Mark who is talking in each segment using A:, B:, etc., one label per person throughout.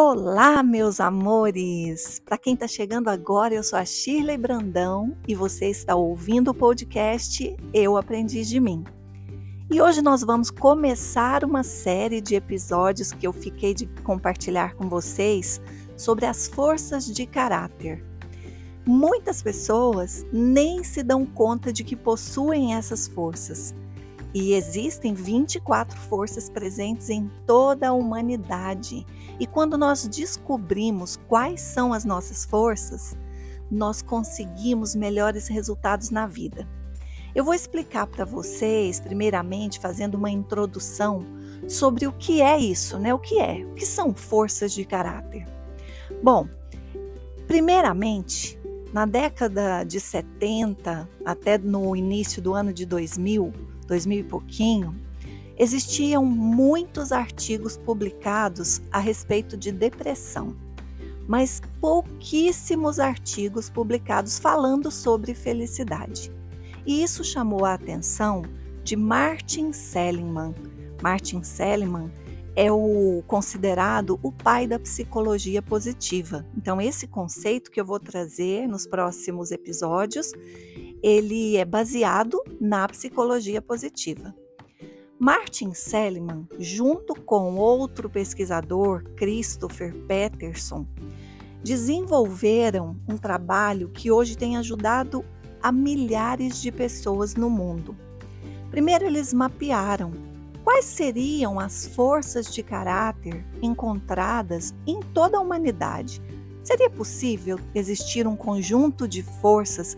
A: Olá, meus amores! Para quem está chegando agora, eu sou a Shirley Brandão e você está ouvindo o podcast Eu Aprendi de Mim. E hoje nós vamos começar uma série de episódios que eu fiquei de compartilhar com vocês sobre as forças de caráter. Muitas pessoas nem se dão conta de que possuem essas forças e existem 24 forças presentes em toda a humanidade. E quando nós descobrimos quais são as nossas forças, nós conseguimos melhores resultados na vida. Eu vou explicar para vocês, primeiramente, fazendo uma introdução sobre o que é isso, né? O que é? O que são forças de caráter? Bom, primeiramente, na década de 70 até no início do ano de 2000, 2000 e pouquinho, existiam muitos artigos publicados a respeito de depressão, mas pouquíssimos artigos publicados falando sobre felicidade. E isso chamou a atenção de Martin Seligman. Martin Seligman é o considerado o pai da psicologia positiva. Então esse conceito que eu vou trazer nos próximos episódios, ele é baseado na psicologia positiva. Martin Seligman, junto com outro pesquisador, Christopher Peterson, desenvolveram um trabalho que hoje tem ajudado a milhares de pessoas no mundo. Primeiro, eles mapearam quais seriam as forças de caráter encontradas em toda a humanidade. Seria possível existir um conjunto de forças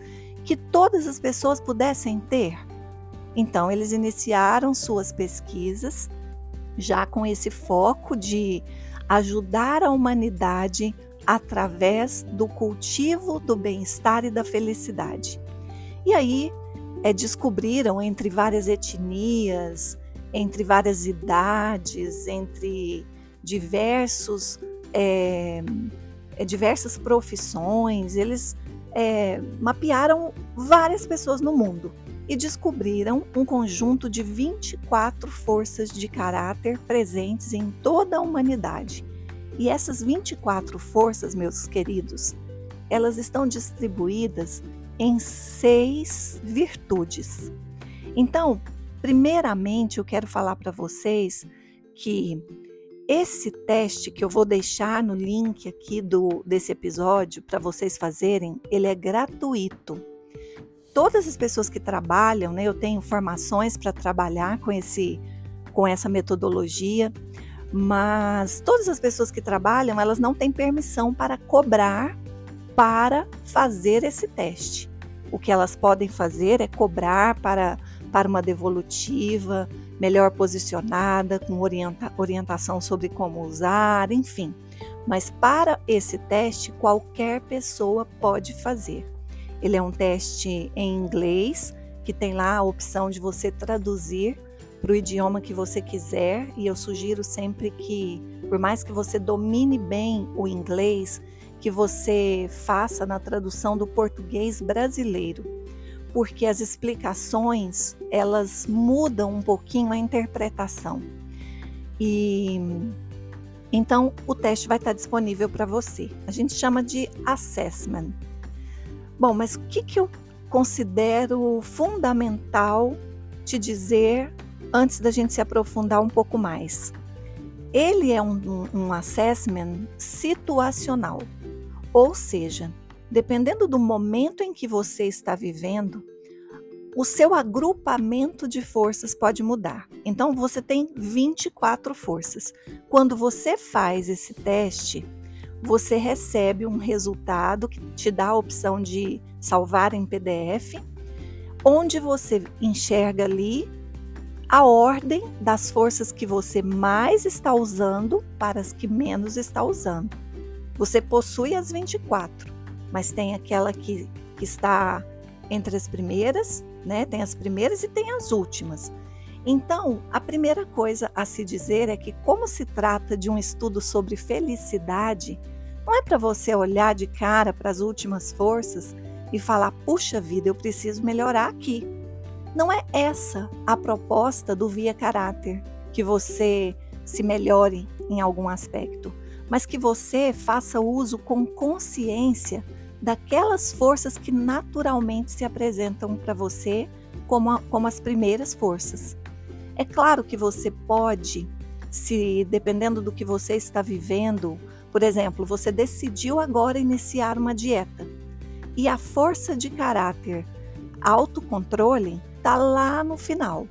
A: que todas as pessoas pudessem ter? Então, eles iniciaram suas pesquisas já com esse foco de ajudar a humanidade através do cultivo do bem-estar e da felicidade. E aí é, descobriram entre várias etnias, entre várias idades, entre diversos é, diversas profissões, eles é, mapearam várias pessoas no mundo e descobriram um conjunto de 24 forças de caráter presentes em toda a humanidade. E essas 24 forças, meus queridos, elas estão distribuídas em seis virtudes. Então, primeiramente, eu quero falar para vocês que esse teste que eu vou deixar no link aqui do desse episódio para vocês fazerem, ele é gratuito. Todas as pessoas que trabalham, né, eu tenho formações para trabalhar com esse com essa metodologia, mas todas as pessoas que trabalham, elas não têm permissão para cobrar para fazer esse teste. O que elas podem fazer é cobrar para para uma devolutiva, melhor posicionada, com orienta orientação sobre como usar, enfim. Mas para esse teste, qualquer pessoa pode fazer. Ele é um teste em inglês, que tem lá a opção de você traduzir para o idioma que você quiser, e eu sugiro sempre que, por mais que você domine bem o inglês, que você faça na tradução do português brasileiro porque as explicações elas mudam um pouquinho a interpretação. E então o teste vai estar disponível para você. A gente chama de assessment. Bom, mas o que, que eu considero fundamental te dizer antes da gente se aprofundar um pouco mais? Ele é um, um assessment situacional, ou seja, dependendo do momento em que você está vivendo, o seu agrupamento de forças pode mudar. Então você tem 24 forças. Quando você faz esse teste, você recebe um resultado que te dá a opção de salvar em PDF, onde você enxerga ali a ordem das forças que você mais está usando para as que menos está usando. Você possui as 24 mas tem aquela que, que está entre as primeiras, né? Tem as primeiras e tem as últimas. Então, a primeira coisa a se dizer é que, como se trata de um estudo sobre felicidade, não é para você olhar de cara para as últimas forças e falar: puxa vida, eu preciso melhorar aqui. Não é essa a proposta do Via Caráter, que você se melhore em algum aspecto mas que você faça uso com consciência daquelas forças que naturalmente se apresentam para você como, a, como as primeiras forças. É claro que você pode, se dependendo do que você está vivendo, por exemplo, você decidiu agora iniciar uma dieta e a força de caráter, autocontrole, está lá no final.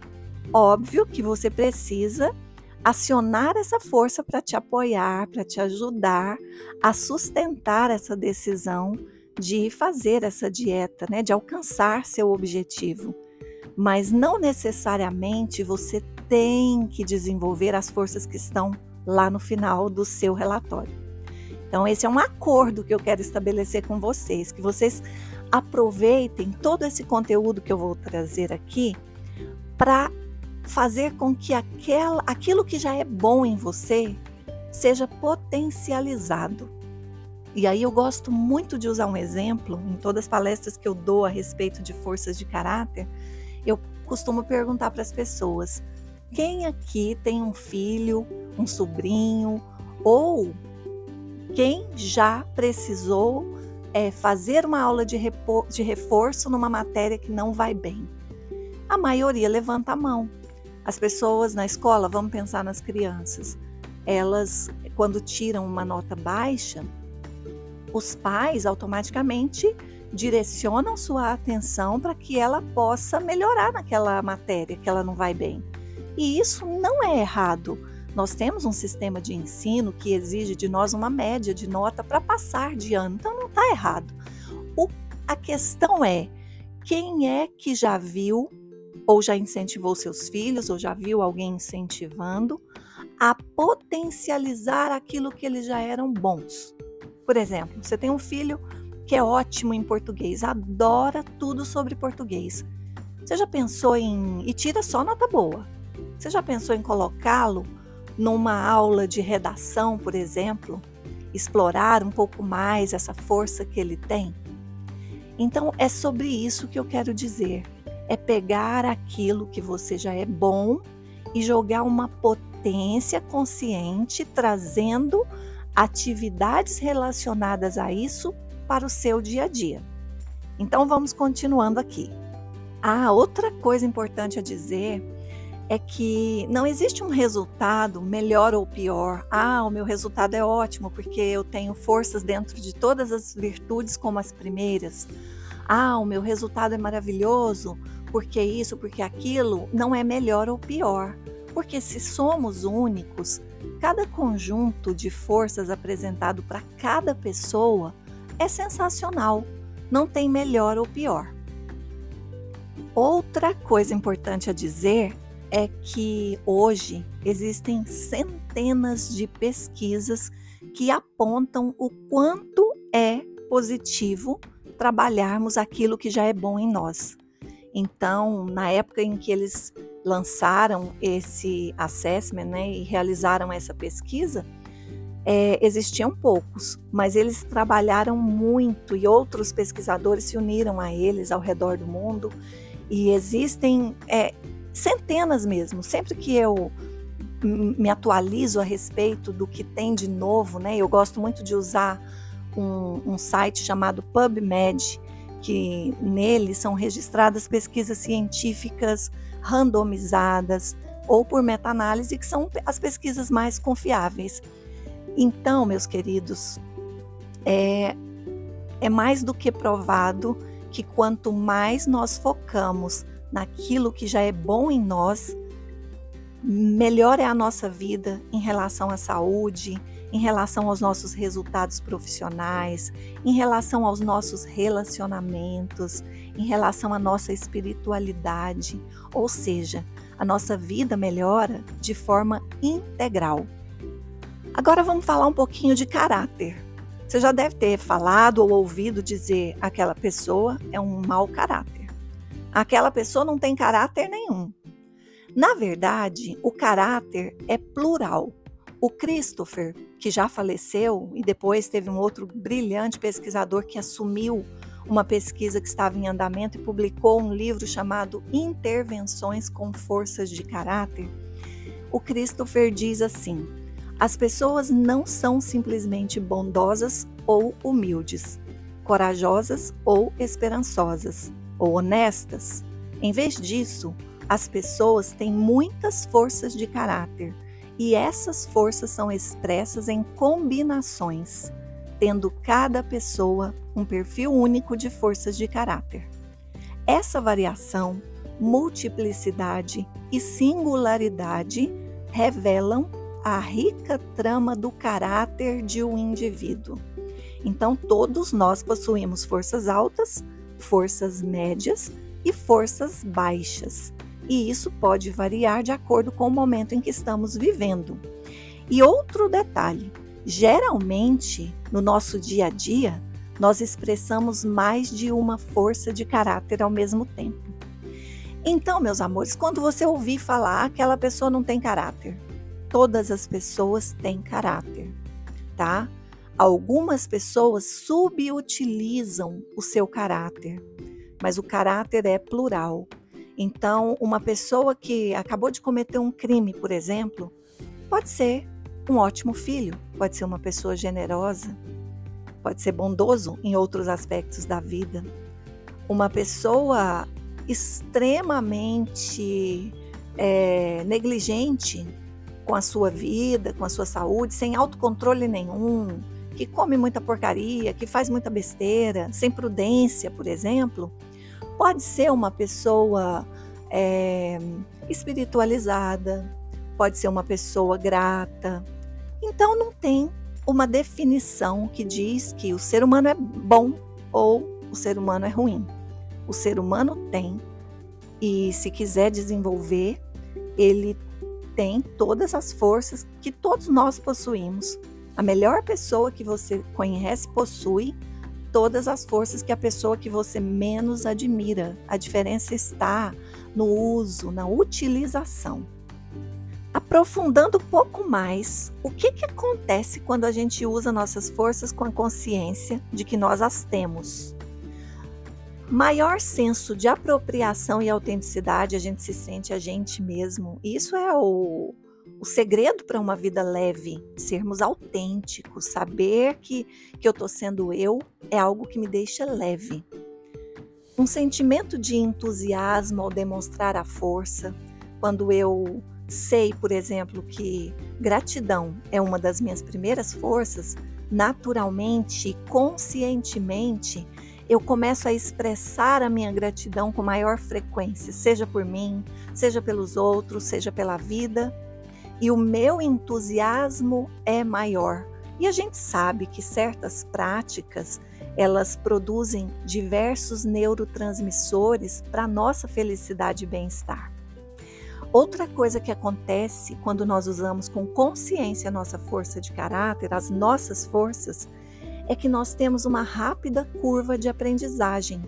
A: Óbvio que você precisa acionar essa força para te apoiar, para te ajudar a sustentar essa decisão de fazer essa dieta, né, de alcançar seu objetivo. Mas não necessariamente você tem que desenvolver as forças que estão lá no final do seu relatório. Então, esse é um acordo que eu quero estabelecer com vocês, que vocês aproveitem todo esse conteúdo que eu vou trazer aqui para fazer com que aquela, aquilo que já é bom em você seja potencializado. E aí eu gosto muito de usar um exemplo em todas as palestras que eu dou a respeito de forças de caráter. Eu costumo perguntar para as pessoas: quem aqui tem um filho, um sobrinho ou quem já precisou é, fazer uma aula de, de reforço numa matéria que não vai bem? A maioria levanta a mão. As pessoas na escola, vamos pensar nas crianças, elas, quando tiram uma nota baixa, os pais automaticamente direcionam sua atenção para que ela possa melhorar naquela matéria que ela não vai bem. E isso não é errado. Nós temos um sistema de ensino que exige de nós uma média de nota para passar de ano, então não está errado. O, a questão é quem é que já viu ou já incentivou seus filhos, ou já viu alguém incentivando a potencializar aquilo que eles já eram bons. Por exemplo, você tem um filho que é ótimo em português, adora tudo sobre português. Você já pensou em. e tira só nota boa. Você já pensou em colocá-lo numa aula de redação, por exemplo? Explorar um pouco mais essa força que ele tem? Então, é sobre isso que eu quero dizer é pegar aquilo que você já é bom e jogar uma potência consciente, trazendo atividades relacionadas a isso para o seu dia a dia. Então vamos continuando aqui. Ah, outra coisa importante a dizer é que não existe um resultado melhor ou pior. Ah, o meu resultado é ótimo porque eu tenho forças dentro de todas as virtudes como as primeiras. Ah, o meu resultado é maravilhoso porque isso, porque aquilo, não é melhor ou pior. Porque se somos únicos, cada conjunto de forças apresentado para cada pessoa é sensacional, não tem melhor ou pior. Outra coisa importante a dizer é que hoje existem centenas de pesquisas que apontam o quanto é positivo trabalharmos aquilo que já é bom em nós. Então, na época em que eles lançaram esse assessment né, e realizaram essa pesquisa, é, existiam poucos, mas eles trabalharam muito e outros pesquisadores se uniram a eles ao redor do mundo e existem é, centenas mesmo. Sempre que eu me atualizo a respeito do que tem de novo, né, eu gosto muito de usar um, um site chamado PubMed, que nele são registradas pesquisas científicas randomizadas ou por meta-análise, que são as pesquisas mais confiáveis. Então, meus queridos, é, é mais do que provado que quanto mais nós focamos naquilo que já é bom em nós, melhor é a nossa vida em relação à saúde, em relação aos nossos resultados profissionais, em relação aos nossos relacionamentos, em relação à nossa espiritualidade, ou seja, a nossa vida melhora de forma integral. Agora vamos falar um pouquinho de caráter. Você já deve ter falado ou ouvido dizer aquela pessoa é um mau caráter. Aquela pessoa não tem caráter nenhum. Na verdade, o caráter é plural. O Christopher, que já faleceu e depois teve um outro brilhante pesquisador que assumiu uma pesquisa que estava em andamento e publicou um livro chamado Intervenções com Forças de Caráter. O Christopher diz assim: As pessoas não são simplesmente bondosas ou humildes, corajosas ou esperançosas, ou honestas. Em vez disso, as pessoas têm muitas forças de caráter e essas forças são expressas em combinações, tendo cada pessoa um perfil único de forças de caráter. Essa variação, multiplicidade e singularidade revelam a rica trama do caráter de um indivíduo. Então, todos nós possuímos forças altas, forças médias e forças baixas. E isso pode variar de acordo com o momento em que estamos vivendo. E outro detalhe: geralmente, no nosso dia a dia, nós expressamos mais de uma força de caráter ao mesmo tempo. Então, meus amores, quando você ouvir falar que aquela pessoa não tem caráter, todas as pessoas têm caráter, tá? Algumas pessoas subutilizam o seu caráter, mas o caráter é plural. Então, uma pessoa que acabou de cometer um crime, por exemplo, pode ser um ótimo filho, pode ser uma pessoa generosa, pode ser bondoso em outros aspectos da vida. Uma pessoa extremamente é, negligente com a sua vida, com a sua saúde, sem autocontrole nenhum, que come muita porcaria, que faz muita besteira, sem prudência, por exemplo, pode ser uma pessoa é, espiritualizada, pode ser uma pessoa grata. Então não tem uma definição que diz que o ser humano é bom ou o ser humano é ruim. O ser humano tem, e se quiser desenvolver, ele tem todas as forças que todos nós possuímos. A melhor pessoa que você conhece possui todas as forças que a pessoa que você menos admira. A diferença está no uso, na utilização. Aprofundando um pouco mais, o que, que acontece quando a gente usa nossas forças com a consciência de que nós as temos? maior senso de apropriação e autenticidade a gente se sente a gente mesmo. Isso é o, o segredo para uma vida leve, sermos autênticos, saber que, que eu estou sendo eu é algo que me deixa leve. Um sentimento de entusiasmo ao demonstrar a força, quando eu sei, por exemplo, que gratidão é uma das minhas primeiras forças, naturalmente, conscientemente, eu começo a expressar a minha gratidão com maior frequência, seja por mim, seja pelos outros, seja pela vida, e o meu entusiasmo é maior. E a gente sabe que certas práticas, elas produzem diversos neurotransmissores para nossa felicidade e bem-estar. Outra coisa que acontece quando nós usamos com consciência a nossa força de caráter, as nossas forças, é que nós temos uma rápida curva de aprendizagem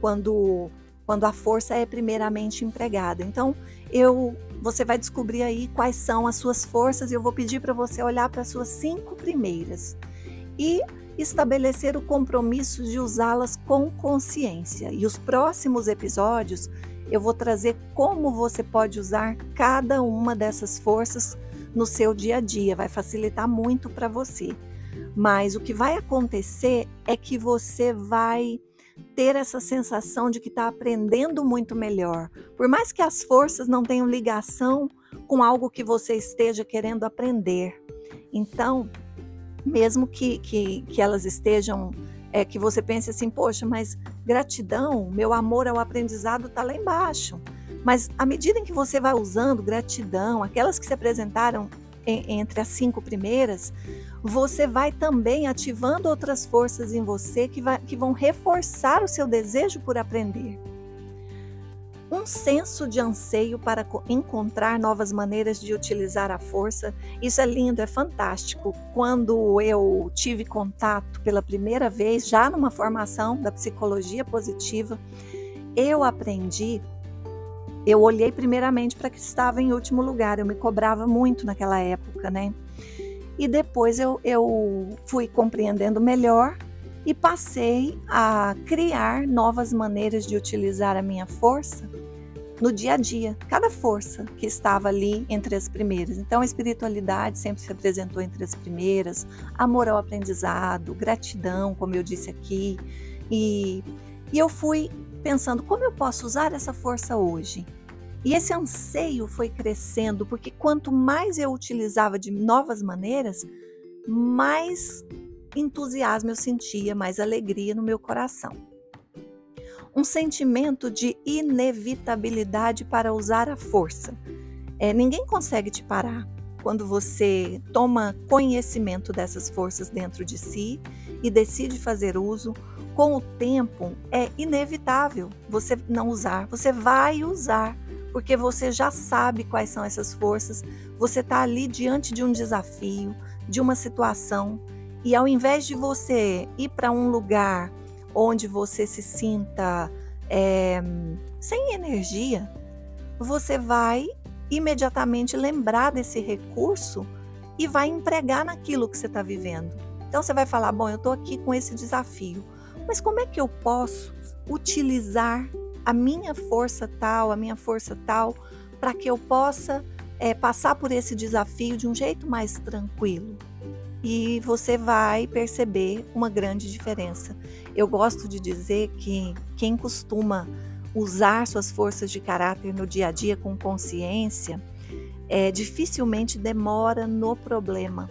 A: quando quando a força é primeiramente empregada. Então, eu você vai descobrir aí quais são as suas forças e eu vou pedir para você olhar para as suas cinco primeiras e estabelecer o compromisso de usá-las com consciência. E os próximos episódios eu vou trazer como você pode usar cada uma dessas forças no seu dia a dia, vai facilitar muito para você. Mas o que vai acontecer é que você vai ter essa sensação de que está aprendendo muito melhor. Por mais que as forças não tenham ligação com algo que você esteja querendo aprender. Então, mesmo que, que, que elas estejam, é, que você pense assim, poxa, mas gratidão, meu amor ao aprendizado está lá embaixo. Mas à medida em que você vai usando gratidão, aquelas que se apresentaram entre as cinco primeiras, você vai também ativando outras forças em você que, vai, que vão reforçar o seu desejo por aprender. Um senso de anseio para encontrar novas maneiras de utilizar a força. Isso é lindo, é fantástico. Quando eu tive contato pela primeira vez, já numa formação da psicologia positiva, eu aprendi eu olhei primeiramente para que estava em último lugar. Eu me cobrava muito naquela época, né? E depois eu, eu fui compreendendo melhor e passei a criar novas maneiras de utilizar a minha força no dia a dia, cada força que estava ali entre as primeiras. Então, a espiritualidade sempre se apresentou entre as primeiras, amor ao aprendizado, gratidão, como eu disse aqui, e, e eu fui pensando como eu posso usar essa força hoje. E esse anseio foi crescendo, porque quanto mais eu utilizava de novas maneiras, mais entusiasmo eu sentia, mais alegria no meu coração um sentimento de inevitabilidade para usar a força. É, ninguém consegue te parar quando você toma conhecimento dessas forças dentro de si e decide fazer uso. Com o tempo, é inevitável você não usar, você vai usar, porque você já sabe quais são essas forças, você está ali diante de um desafio, de uma situação, e ao invés de você ir para um lugar onde você se sinta é, sem energia, você vai imediatamente lembrar desse recurso e vai empregar naquilo que você está vivendo. Então você vai falar: bom, eu estou aqui com esse desafio, mas como é que eu posso utilizar a minha força tal, a minha força tal, para que eu possa é, passar por esse desafio de um jeito mais tranquilo? e você vai perceber uma grande diferença. Eu gosto de dizer que quem costuma usar suas forças de caráter no dia a dia com consciência, é, dificilmente demora no problema.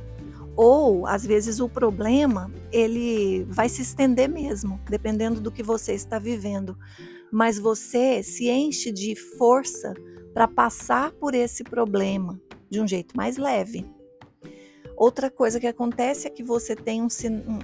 A: Ou, às vezes, o problema ele vai se estender mesmo, dependendo do que você está vivendo. Mas você se enche de força para passar por esse problema de um jeito mais leve. Outra coisa que acontece é que você tem um,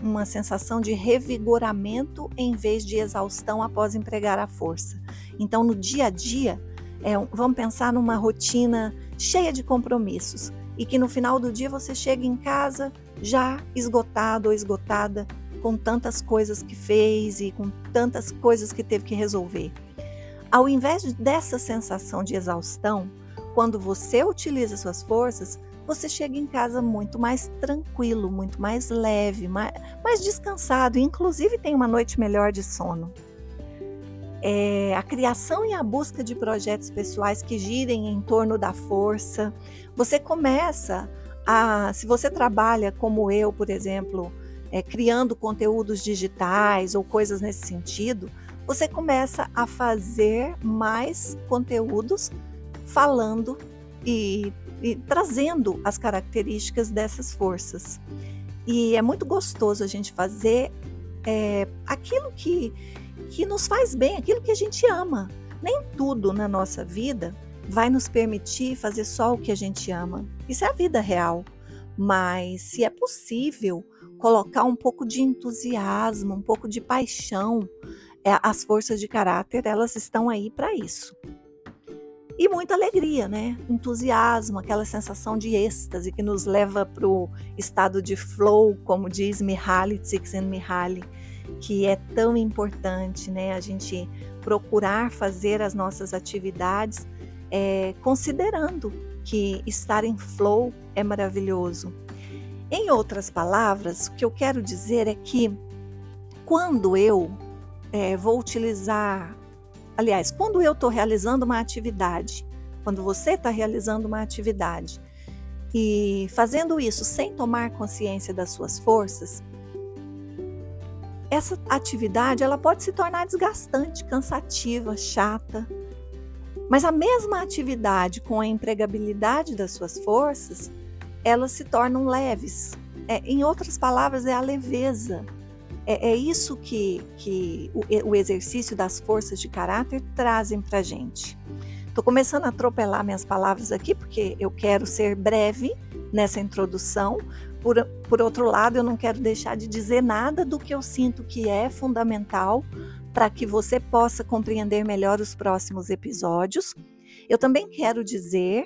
A: uma sensação de revigoramento em vez de exaustão após empregar a força. Então, no dia a dia, é, vamos pensar numa rotina cheia de compromissos e que no final do dia você chega em casa já esgotado ou esgotada com tantas coisas que fez e com tantas coisas que teve que resolver. Ao invés dessa sensação de exaustão, quando você utiliza suas forças, você chega em casa muito mais tranquilo, muito mais leve, mais, mais descansado, inclusive tem uma noite melhor de sono. É, a criação e a busca de projetos pessoais que girem em torno da força. Você começa a, se você trabalha como eu, por exemplo, é, criando conteúdos digitais ou coisas nesse sentido, você começa a fazer mais conteúdos falando e e trazendo as características dessas forças. E é muito gostoso a gente fazer é, aquilo que, que nos faz bem, aquilo que a gente ama. Nem tudo na nossa vida vai nos permitir fazer só o que a gente ama. Isso é a vida real. Mas se é possível colocar um pouco de entusiasmo, um pouco de paixão, é, as forças de caráter, elas estão aí para isso. E muita alegria, né? Entusiasmo, aquela sensação de êxtase que nos leva para o estado de flow, como diz Mihaly Csikszentmihalyi, que é tão importante, né? A gente procurar fazer as nossas atividades é, considerando que estar em flow é maravilhoso. Em outras palavras, o que eu quero dizer é que quando eu é, vou utilizar Aliás, quando eu estou realizando uma atividade, quando você está realizando uma atividade e fazendo isso sem tomar consciência das suas forças, essa atividade ela pode se tornar desgastante, cansativa, chata. Mas a mesma atividade com a empregabilidade das suas forças, elas se tornam leves. É, em outras palavras, é a leveza é, é isso que, que o, o, exercício das forças de caráter trazem para gente. Estou começando a atropelar minhas palavras aqui, porque eu quero ser breve nessa introdução. Por, por outro lado, eu não quero deixar de dizer nada do que eu sinto que é fundamental para que você possa compreender melhor os próximos episódios. Eu também quero dizer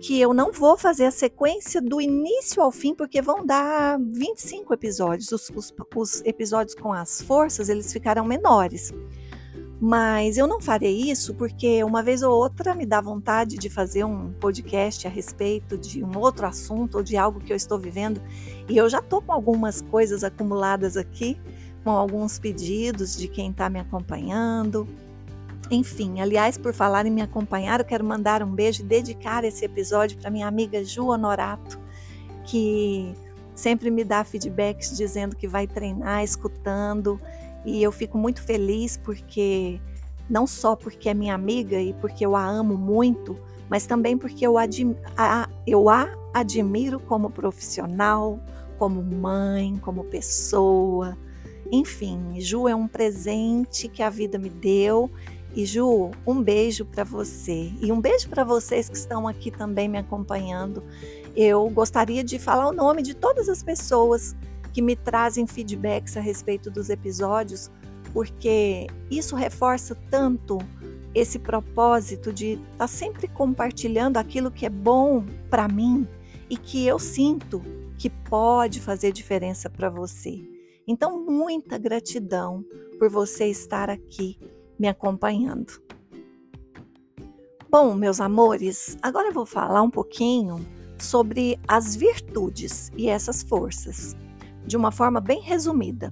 A: que eu não vou fazer a sequência do início ao fim, porque vão dar 25 episódios. Os, os, os, episódios com as forças, eles ficarão menores. Mas eu não farei isso porque uma vez ou outra me dá vontade de fazer um podcast a respeito de um outro assunto ou de algo que eu estou vivendo. E eu já estou com algumas coisas acumuladas aqui, com alguns pedidos de quem está me acompanhando. Enfim, aliás, por falar em me acompanhar, eu quero mandar um beijo e dedicar esse episódio para minha amiga Ju Honorato, que sempre me dá feedbacks dizendo que vai treinar, escutando, e eu fico muito feliz porque não só porque é minha amiga e porque eu a amo muito, mas também porque eu, a, eu a admiro como profissional, como mãe, como pessoa. Enfim, Ju é um presente que a vida me deu. E Ju, um beijo para você e um beijo para vocês que estão aqui também me acompanhando. Eu gostaria de falar o nome de todas as pessoas que me trazem feedbacks a respeito dos episódios, porque isso reforça tanto esse propósito de estar tá sempre compartilhando aquilo que é bom para mim e que eu sinto que pode fazer diferença para você. Então, muita gratidão por você estar aqui me acompanhando. Bom, meus amores, agora eu vou falar um pouquinho sobre as virtudes e essas forças, de uma forma bem resumida.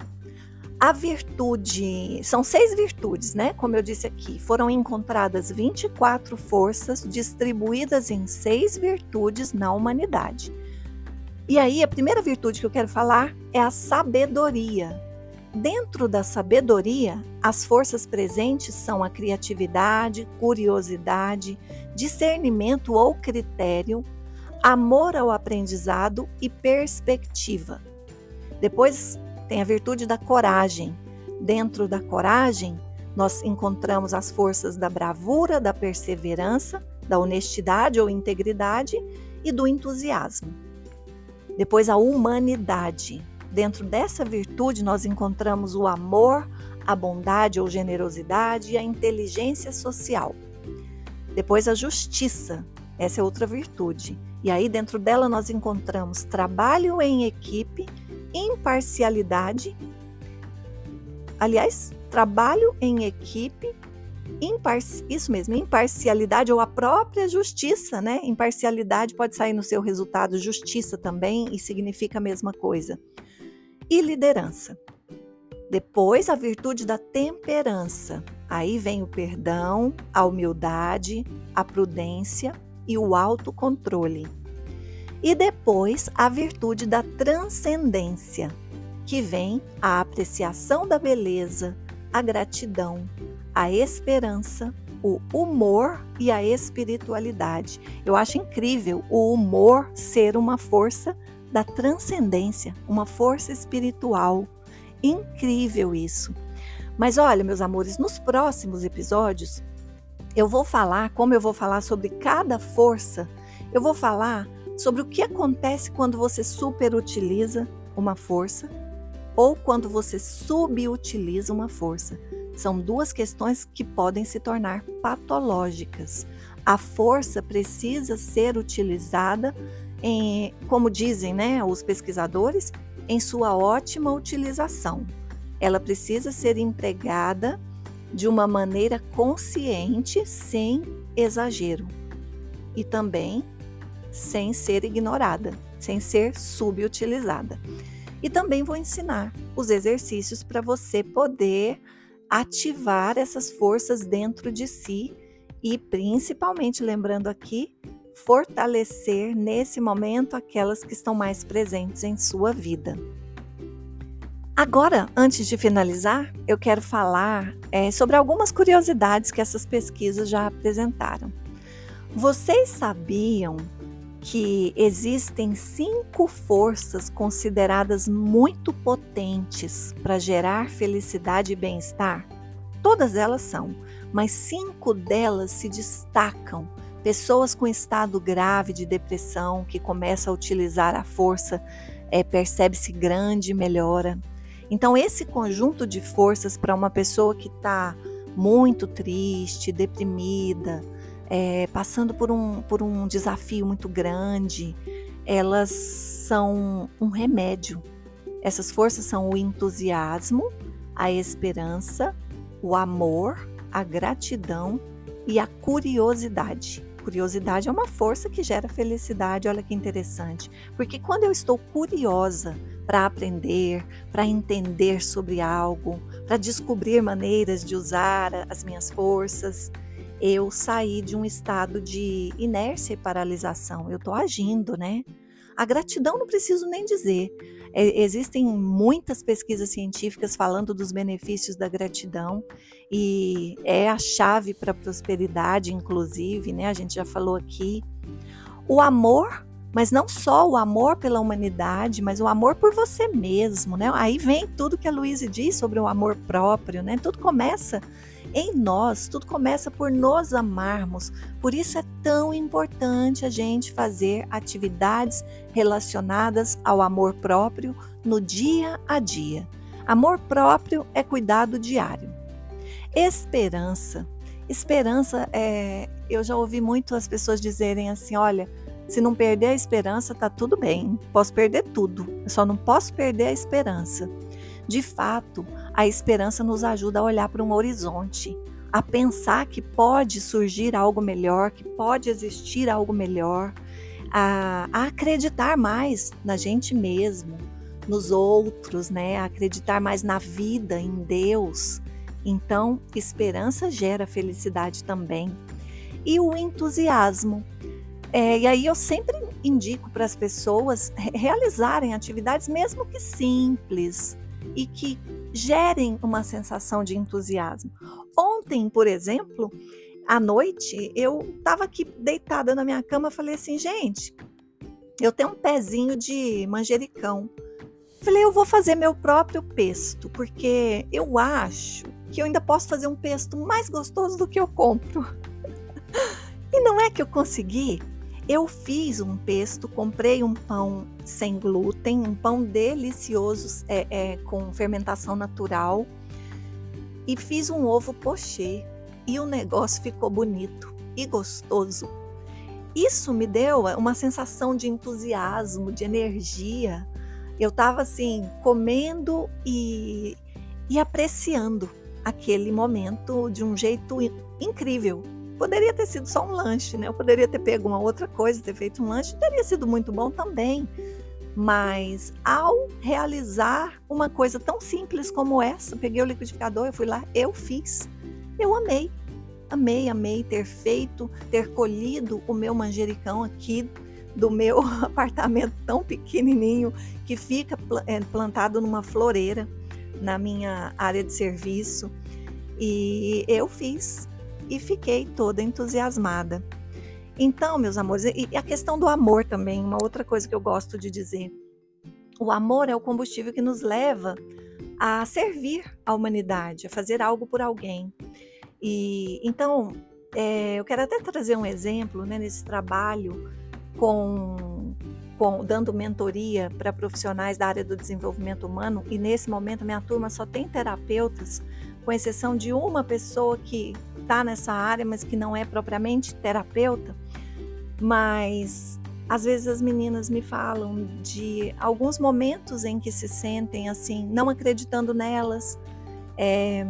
A: A virtude, são seis virtudes, né? Como eu disse aqui, foram encontradas 24 forças distribuídas em seis virtudes na humanidade. E aí, a primeira virtude que eu quero falar é a sabedoria. Dentro da sabedoria, as forças presentes são a criatividade, curiosidade, discernimento ou critério, amor ao aprendizado e perspectiva. Depois tem a virtude da coragem. Dentro da coragem, nós encontramos as forças da bravura, da perseverança, da honestidade ou integridade e do entusiasmo. Depois, a humanidade. Dentro dessa virtude, nós encontramos o amor, a bondade ou generosidade e a inteligência social. Depois, a justiça. Essa é outra virtude. E aí, dentro dela, nós encontramos trabalho em equipe imparcialidade. Aliás, trabalho em equipe, impar isso mesmo, imparcialidade ou a própria justiça, né? Imparcialidade pode sair no seu resultado, justiça também, e significa a mesma coisa. E liderança. Depois, a virtude da temperança. Aí vem o perdão, a humildade, a prudência e o autocontrole. E depois a virtude da transcendência, que vem a apreciação da beleza, a gratidão, a esperança, o humor e a espiritualidade. Eu acho incrível o humor ser uma força da transcendência, uma força espiritual. Incrível isso. Mas olha, meus amores, nos próximos episódios eu vou falar, como eu vou falar sobre cada força, eu vou falar sobre o que acontece quando você superutiliza uma força ou quando você subutiliza uma força. São duas questões que podem se tornar patológicas. A força precisa ser utilizada em, como dizem, né, os pesquisadores, em sua ótima utilização. Ela precisa ser empregada de uma maneira consciente, sem exagero. E também sem ser ignorada, sem ser subutilizada. E também vou ensinar os exercícios para você poder ativar essas forças dentro de si e principalmente lembrando aqui, fortalecer nesse momento aquelas que estão mais presentes em sua vida. Agora, antes de finalizar, eu quero falar é, sobre algumas curiosidades que essas pesquisas já apresentaram. Vocês sabiam que existem cinco forças consideradas muito potentes para gerar felicidade e bem-estar? Todas elas são, mas cinco delas se destacam. Pessoas com estado grave de depressão que começam a utilizar a força é, percebe-se grande melhora. Então, esse conjunto de forças para uma pessoa que está muito triste, deprimida, é, passando por um, por um desafio muito grande, elas são um remédio. Essas forças são o entusiasmo, a esperança, o amor, a gratidão e a curiosidade. Curiosidade é uma força que gera felicidade, olha que interessante. Porque quando eu estou curiosa para aprender, para entender sobre algo, para descobrir maneiras de usar as minhas forças. Eu saí de um estado de inércia e paralisação. Eu estou agindo, né? A gratidão não preciso nem dizer. É, existem muitas pesquisas científicas falando dos benefícios da gratidão e é a chave para a prosperidade, inclusive, né? A gente já falou aqui. O amor, mas não só o amor pela humanidade, mas o amor por você mesmo, né? Aí vem tudo que a Luísa diz sobre o amor próprio, né? Tudo começa em nós, tudo começa por nos amarmos. Por isso é tão importante a gente fazer atividades relacionadas ao amor próprio no dia a dia. Amor próprio é cuidado diário. Esperança. Esperança é. Eu já ouvi muito as pessoas dizerem assim: olha, se não perder a esperança, tá tudo bem. Posso perder tudo, eu só não posso perder a esperança. De fato, a esperança nos ajuda a olhar para um horizonte, a pensar que pode surgir algo melhor, que pode existir algo melhor, a, a acreditar mais na gente mesmo, nos outros, né? A acreditar mais na vida, em Deus. Então, esperança gera felicidade também. E o entusiasmo. É, e aí eu sempre indico para as pessoas realizarem atividades, mesmo que simples, e que gerem uma sensação de entusiasmo. Ontem, por exemplo, à noite, eu estava aqui deitada na minha cama, falei assim, gente, eu tenho um pezinho de manjericão. Falei, eu vou fazer meu próprio pesto, porque eu acho que eu ainda posso fazer um pesto mais gostoso do que eu compro. e não é que eu consegui. Eu fiz um pesto, comprei um pão sem glúten, um pão delicioso é, é, com fermentação natural e fiz um ovo pochê e o negócio ficou bonito e gostoso. Isso me deu uma sensação de entusiasmo, de energia. Eu estava assim, comendo e, e apreciando aquele momento de um jeito incrível. Poderia ter sido só um lanche, né? Eu poderia ter pego uma outra coisa, ter feito um lanche, teria sido muito bom também. Mas ao realizar uma coisa tão simples como essa, peguei o liquidificador, eu fui lá, eu fiz. Eu amei. Amei, amei ter feito, ter colhido o meu manjericão aqui do meu apartamento tão pequenininho que fica é, plantado numa floreira na minha área de serviço. E eu fiz e fiquei toda entusiasmada. Então, meus amores, e a questão do amor também, uma outra coisa que eu gosto de dizer. O amor é o combustível que nos leva a servir a humanidade, a fazer algo por alguém. E então, é, eu quero até trazer um exemplo né, nesse trabalho com, com dando mentoria para profissionais da área do desenvolvimento humano. E nesse momento, minha turma só tem terapeutas, com exceção de uma pessoa que está nessa área, mas que não é propriamente terapeuta, mas às vezes as meninas me falam de alguns momentos em que se sentem assim, não acreditando nelas, é,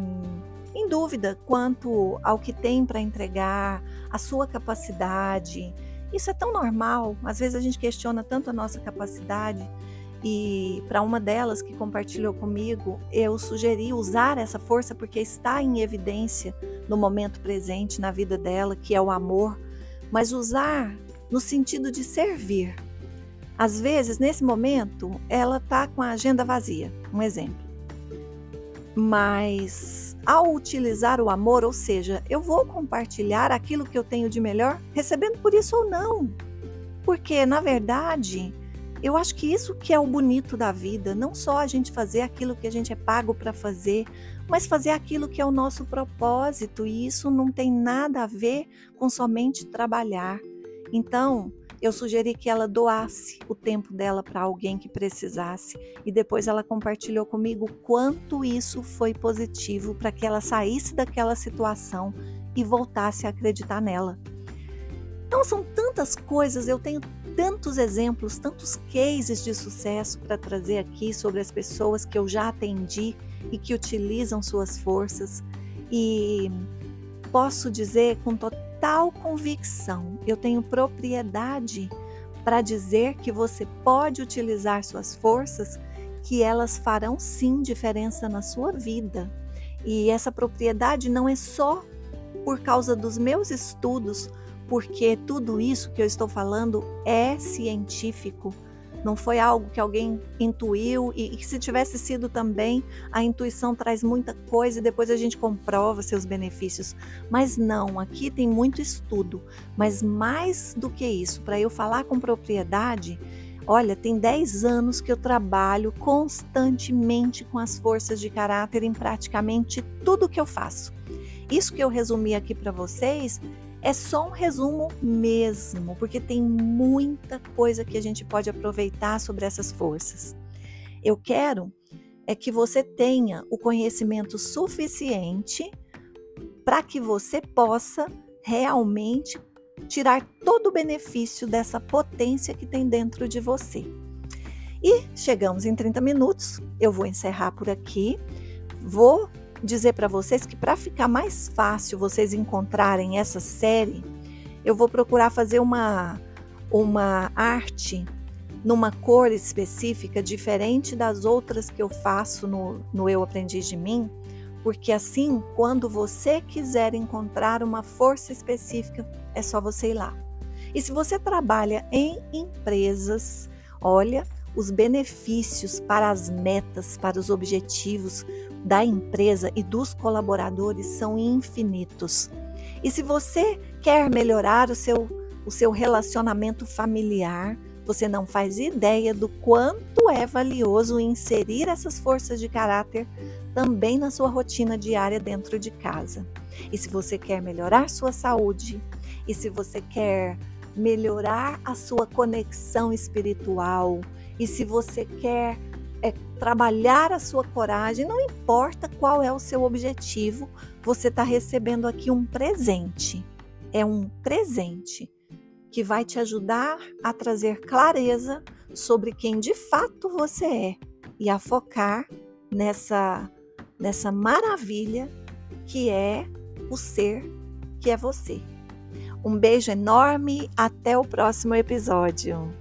A: em dúvida quanto ao que tem para entregar, a sua capacidade. Isso é tão normal, às vezes a gente questiona tanto a nossa capacidade. E para uma delas que compartilhou comigo, eu sugeri usar essa força porque está em evidência no momento presente na vida dela, que é o amor, mas usar no sentido de servir. Às vezes, nesse momento, ela está com a agenda vazia, um exemplo. Mas ao utilizar o amor, ou seja, eu vou compartilhar aquilo que eu tenho de melhor, recebendo por isso ou não. Porque, na verdade, eu acho que isso que é o bonito da vida, não só a gente fazer aquilo que a gente é pago para fazer, mas fazer aquilo que é o nosso propósito, e isso não tem nada a ver com somente trabalhar. Então, eu sugeri que ela doasse o tempo dela para alguém que precisasse e depois ela compartilhou comigo quanto isso foi positivo para que ela saísse daquela situação e voltasse a acreditar nela. Então são tantas coisas, eu tenho tantos exemplos, tantos cases de sucesso para trazer aqui sobre as pessoas que eu já atendi e que utilizam suas forças. E posso dizer com total convicção, eu tenho propriedade para dizer que você pode utilizar suas forças que elas farão sim diferença na sua vida. E essa propriedade não é só por causa dos meus estudos, porque tudo isso que eu estou falando é científico. Não foi algo que alguém intuiu e, e se tivesse sido também, a intuição traz muita coisa e depois a gente comprova seus benefícios. Mas não, aqui tem muito estudo. Mas mais do que isso, para eu falar com propriedade, Olha, tem 10 anos que eu trabalho constantemente com as forças de caráter em praticamente tudo que eu faço. Isso que eu resumi aqui para vocês é só um resumo mesmo, porque tem muita coisa que a gente pode aproveitar sobre essas forças. Eu quero é que você tenha o conhecimento suficiente para que você possa realmente tirar todo o benefício dessa potência que tem dentro de você. E chegamos em 30 minutos, eu vou encerrar por aqui. Vou dizer para vocês que para ficar mais fácil vocês encontrarem essa série, eu vou procurar fazer uma uma arte numa cor específica diferente das outras que eu faço no, no Eu Aprendi de Mim, porque assim, quando você quiser encontrar uma força específica, é só você ir lá. E se você trabalha em empresas, olha, os benefícios para as metas, para os objetivos da empresa e dos colaboradores são infinitos. E se você quer melhorar o seu, o seu relacionamento familiar, você não faz ideia do quanto é valioso inserir essas forças de caráter também na sua rotina diária dentro de casa. E se você quer melhorar sua saúde, e se você quer melhorar a sua conexão espiritual, e se você quer é, trabalhar a sua coragem, não importa qual é o seu objetivo, você está recebendo aqui um presente. É um presente que vai te ajudar a trazer clareza sobre quem de fato você é e a focar nessa nessa maravilha que é o ser que é você. Um beijo enorme, até o próximo episódio.